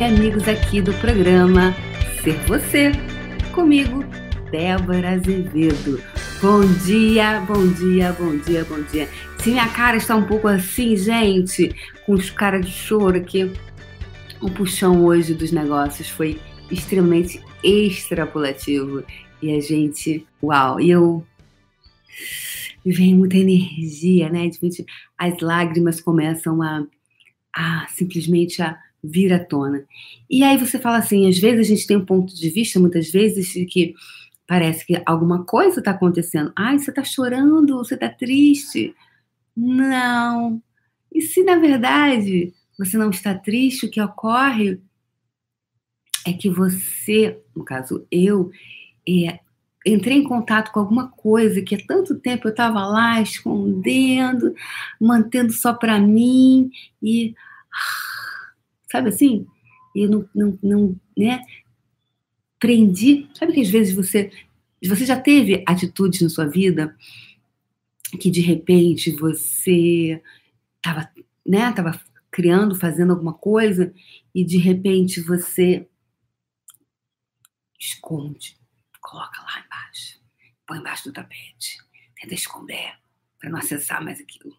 e amigos aqui do programa Ser Você. Comigo, Débora Azevedo. Bom dia, bom dia, bom dia, bom dia. Se minha cara está um pouco assim, gente, com os caras de choro aqui, o puxão hoje dos negócios foi extremamente extrapolativo. E a gente, uau, e eu vem muita energia, né? De repente, as lágrimas começam a, a simplesmente a vir à tona. E aí você fala assim, às vezes a gente tem um ponto de vista, muitas vezes, de que parece que alguma coisa está acontecendo. Ai, você está chorando, você está triste. Não. E se na verdade você não está triste, o que ocorre é que você, no caso eu, é, entrei em contato com alguma coisa que há tanto tempo eu estava lá escondendo, mantendo só para mim e sabe assim? E não, não, não, né? Prendi. Sabe que às vezes você você já teve atitudes na sua vida que de repente você estava, né, tava criando, fazendo alguma coisa e de repente você esconde, coloca lá embaixo, põe embaixo do tapete, tenta esconder para não acessar mais aquilo.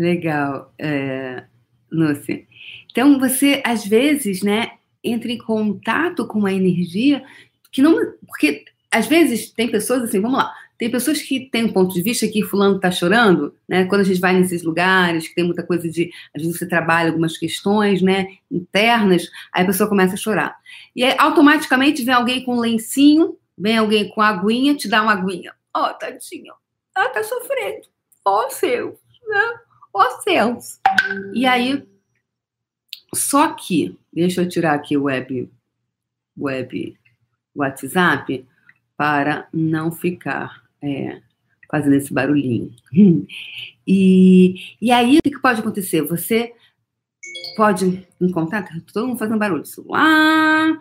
Legal, é, Lúcia. Então você às vezes, né, entra em contato com uma energia que não, porque às vezes tem pessoas assim, vamos lá, tem pessoas que têm um ponto de vista que fulano está chorando, né? Quando a gente vai nesses lugares, que tem muita coisa de, às vezes você trabalha algumas questões, né, internas, aí a pessoa começa a chorar. E aí, automaticamente vem alguém com um lencinho, vem alguém com aguinha, te dá uma aguinha. Ó, oh, tadinha, ela tá sofrendo. Ó oh, céus, né? Oh, céus. E aí, só que, deixa eu tirar aqui o web, web WhatsApp para não ficar é, fazendo esse barulhinho. E, e aí, o que pode acontecer? Você pode encontrar, tá todo mundo fazendo barulho, celular,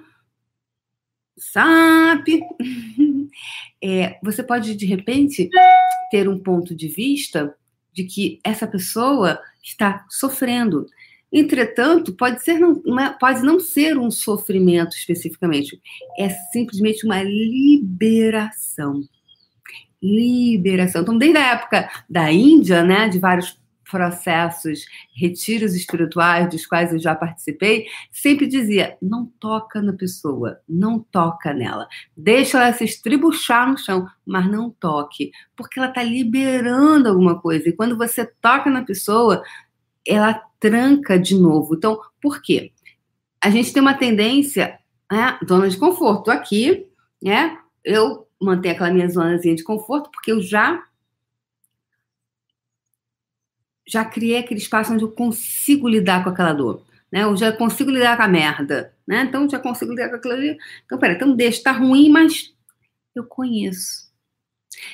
SAP. É, você pode, de repente, ter um ponto de vista de que essa pessoa está sofrendo. Entretanto, pode, ser não, pode não ser um sofrimento especificamente, é simplesmente uma liberação liberação. Então, desde a época da Índia, né, de vários processos, retiros espirituais dos quais eu já participei, sempre dizia: não toca na pessoa, não toca nela. Deixa ela se estribuchar no chão, mas não toque, porque ela está liberando alguma coisa. E quando você toca na pessoa, ela tranca de novo. Então, por quê? A gente tem uma tendência, né, zona de conforto. Aqui, né? Eu manter aquela minha zonazinha de conforto, porque eu já já criei aquele espaço onde eu consigo lidar com aquela dor, né? Eu já consigo lidar com a merda, né? Então já consigo lidar com aquilo ali. Então, peraí, então deixa, tá ruim, mas eu conheço.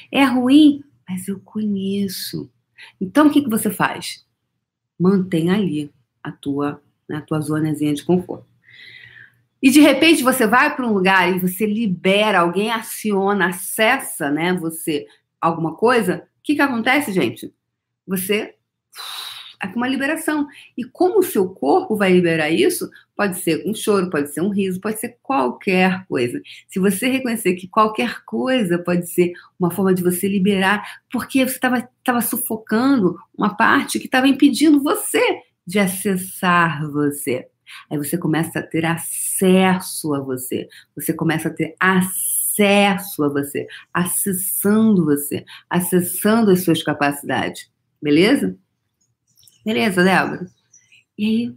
É ruim, mas eu conheço. Então o que, que você faz? Mantém ali a tua, né, a tua zonazinha de conforto. E de repente você vai para um lugar e você libera, alguém aciona, acessa, né, você alguma coisa, o que que acontece, gente? Você uma liberação. E como o seu corpo vai liberar isso? Pode ser um choro, pode ser um riso, pode ser qualquer coisa. Se você reconhecer que qualquer coisa pode ser uma forma de você liberar, porque você estava sufocando uma parte que estava impedindo você de acessar você. Aí você começa a ter acesso a você. Você começa a ter acesso a você, acessando você, acessando as suas capacidades. Beleza? Beleza, Débora? E aí,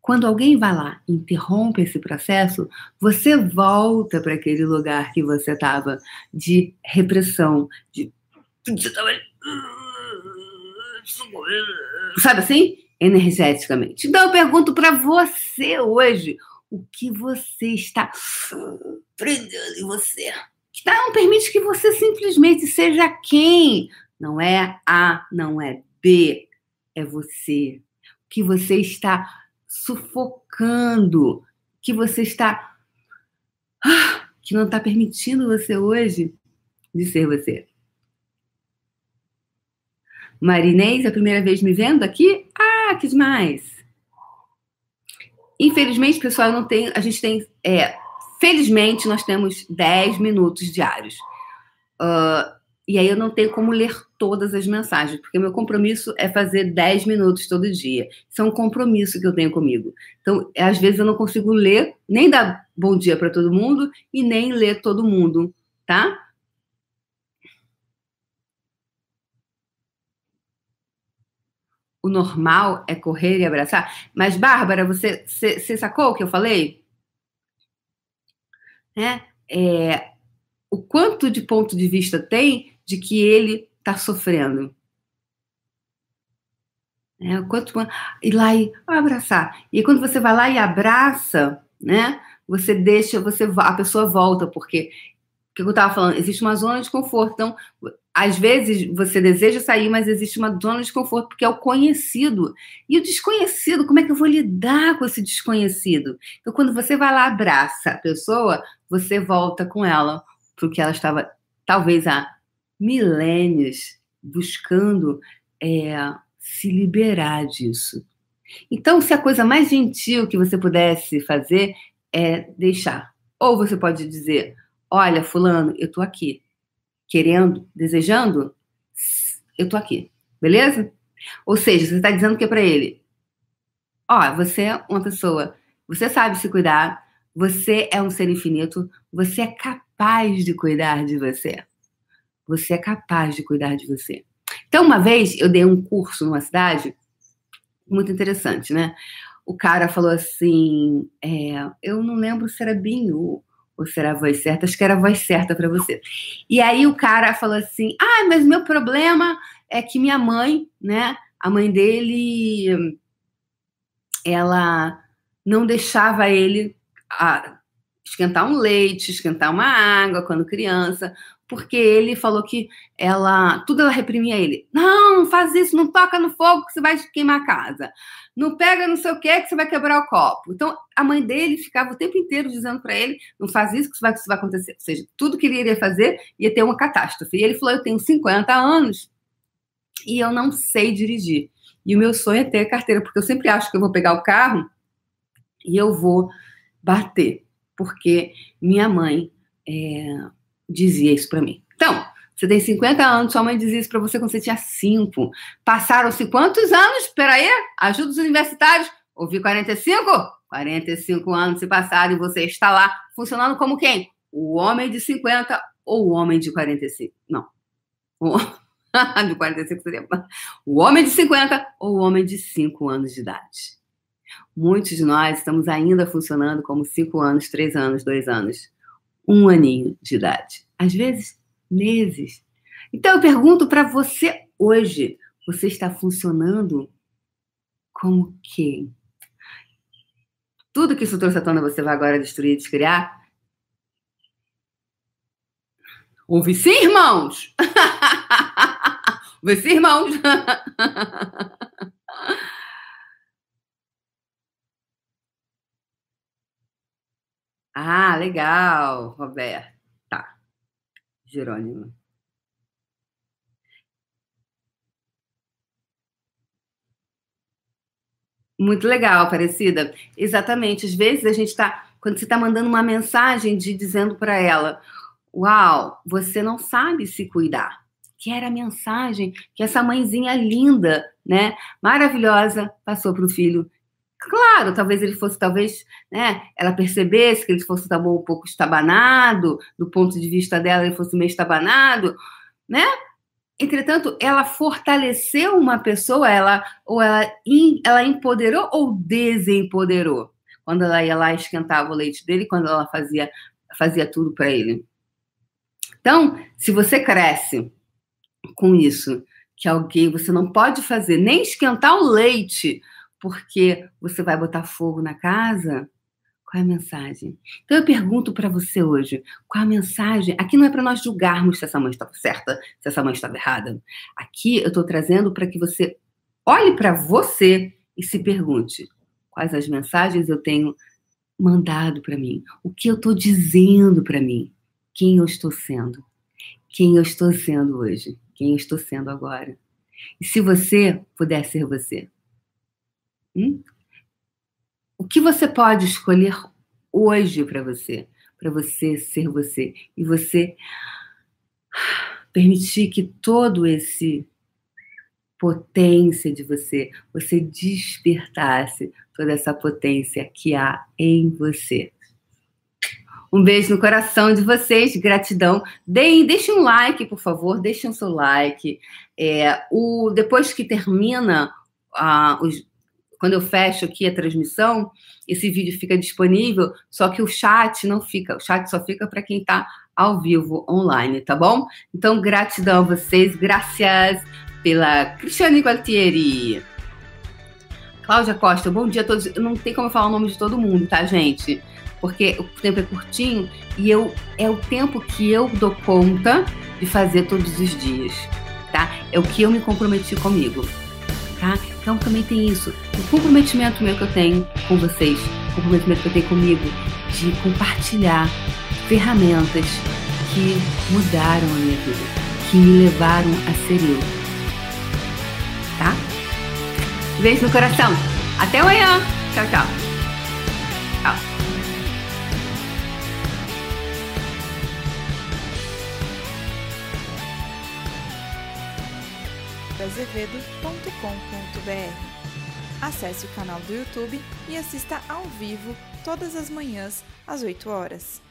quando alguém vai lá, interrompe esse processo, você volta para aquele lugar que você estava de repressão, de. Sabe assim? energeticamente. Então eu pergunto para você hoje, o que você está prendendo em você? Que tá, não permite que você simplesmente seja quem? Não é A, não é B, é você. Que você está sufocando, que você está ah, que não está permitindo você hoje de ser você. Marinês, a primeira vez me vendo aqui? Ah, que demais! Infelizmente, pessoal, não tem, a gente tem, é, felizmente, nós temos 10 minutos diários. Uh, e aí eu não tenho como ler todas as mensagens, porque meu compromisso é fazer 10 minutos todo dia. Isso é um compromisso que eu tenho comigo. Então, às vezes eu não consigo ler, nem dar bom dia para todo mundo e nem ler todo mundo, tá? o normal é correr e abraçar. Mas, Bárbara, você, você, sacou o que eu falei? É, é, o quanto de ponto de vista tem de que ele está sofrendo. É, quanto ir lá e abraçar. E quando você vai lá e abraça, né? Você deixa, você a pessoa volta, porque o que eu estava falando, existe uma zona de conforto. Então, às vezes você deseja sair, mas existe uma zona de conforto, porque é o conhecido. E o desconhecido, como é que eu vou lidar com esse desconhecido? Então, quando você vai lá, abraça a pessoa, você volta com ela para que ela estava, talvez há milênios, buscando é, se liberar disso. Então, se a coisa mais gentil que você pudesse fazer é deixar. Ou você pode dizer: Olha, Fulano, eu estou aqui querendo, desejando, eu tô aqui, beleza? Ou seja, você está dizendo que para ele, ó, você é uma pessoa, você sabe se cuidar, você é um ser infinito, você é capaz de cuidar de você. Você é capaz de cuidar de você. Então, uma vez eu dei um curso numa cidade muito interessante, né? O cara falou assim, é, eu não lembro se era Binho ou será a voz certa? Acho que era a voz certa para você. E aí o cara falou assim: ah, mas meu problema é que minha mãe, né? A mãe dele, ela não deixava ele a, esquentar um leite, esquentar uma água quando criança, porque ele falou que ela, tudo ela reprimia ele. Não, não faz isso, não toca no fogo que você vai queimar a casa. Não pega não sei o que que você vai quebrar o copo. Então, a mãe dele ficava o tempo inteiro dizendo para ele, não faz isso que isso vai, isso vai acontecer. Ou seja, tudo que ele iria fazer ia ter uma catástrofe. E ele falou, eu tenho 50 anos e eu não sei dirigir. E o meu sonho é ter carteira, porque eu sempre acho que eu vou pegar o carro e eu vou bater. Porque minha mãe é, dizia isso para mim. Então, você tem 50 anos, sua mãe dizia isso para você quando você tinha 5. Passaram-se quantos anos? Espera aí, ajuda os universitários. Ouvi 45? 45 anos se passaram e você está lá funcionando como quem? O homem de 50 ou o homem de 45? Não. O... de 45 seria. O homem de 50 ou o homem de 5 anos de idade. Muitos de nós estamos ainda funcionando como 5 anos, 3 anos, 2 anos um aninho de idade. Às vezes, meses. Então, eu pergunto para você hoje: você está funcionando como quem? Tudo que isso trouxe à tona você vai agora destruir e descriar? Ouve sim, irmãos! Ouve sim, irmãos! Ah, legal, Roberto. Tá. Jerônimo. Muito legal, Aparecida. Exatamente. Às vezes a gente está. Quando você está mandando uma mensagem de dizendo para ela: Uau, você não sabe se cuidar. Que era a mensagem que essa mãezinha linda, né, maravilhosa, passou para o filho Claro, talvez ele fosse, talvez, né, ela percebesse que ele fosse tá bom, um pouco estabanado, do ponto de vista dela, ele fosse meio estabanado, né? Entretanto, ela fortaleceu uma pessoa, ela ou ela, ela empoderou ou desempoderou quando ela ia lá esquentava o leite dele, quando ela fazia fazia tudo para ele. Então, se você cresce com isso, que alguém você não pode fazer nem esquentar o leite porque você vai botar fogo na casa? Qual é a mensagem? Então eu pergunto para você hoje, qual a mensagem? Aqui não é para nós julgarmos se essa mãe estava certa, se essa mãe estava errada. Aqui eu estou trazendo para que você olhe para você e se pergunte quais as mensagens eu tenho mandado para mim, o que eu estou dizendo para mim, quem eu estou sendo, quem eu estou sendo hoje, quem eu estou sendo agora. E se você puder ser você? Hum? O que você pode escolher hoje para você? Para você ser você. E você permitir que todo esse potência de você, você despertasse toda essa potência que há em você. Um beijo no coração de vocês, gratidão. Deem, deixem um like, por favor, deixem o seu like. É, o, depois que termina, uh, os, quando eu fecho aqui a transmissão, esse vídeo fica disponível, só que o chat não fica, o chat só fica para quem está ao vivo online, tá bom? Então, gratidão a vocês, graças pela Cristiane Gualtieri. Cláudia Costa, bom dia a todos. Não tem como eu falar o nome de todo mundo, tá, gente? Porque o tempo é curtinho e eu é o tempo que eu dou conta de fazer todos os dias, tá? É o que eu me comprometi comigo, tá? Então também tem isso, o comprometimento meu que eu tenho com vocês, o comprometimento que eu tenho comigo de compartilhar ferramentas que mudaram a minha vida, que me levaram a ser eu. Tá? Beijo no coração. Até amanhã. Tchau, tchau. azevedo.com.br. Acesse o canal do YouTube e assista ao vivo todas as manhãs às 8 horas.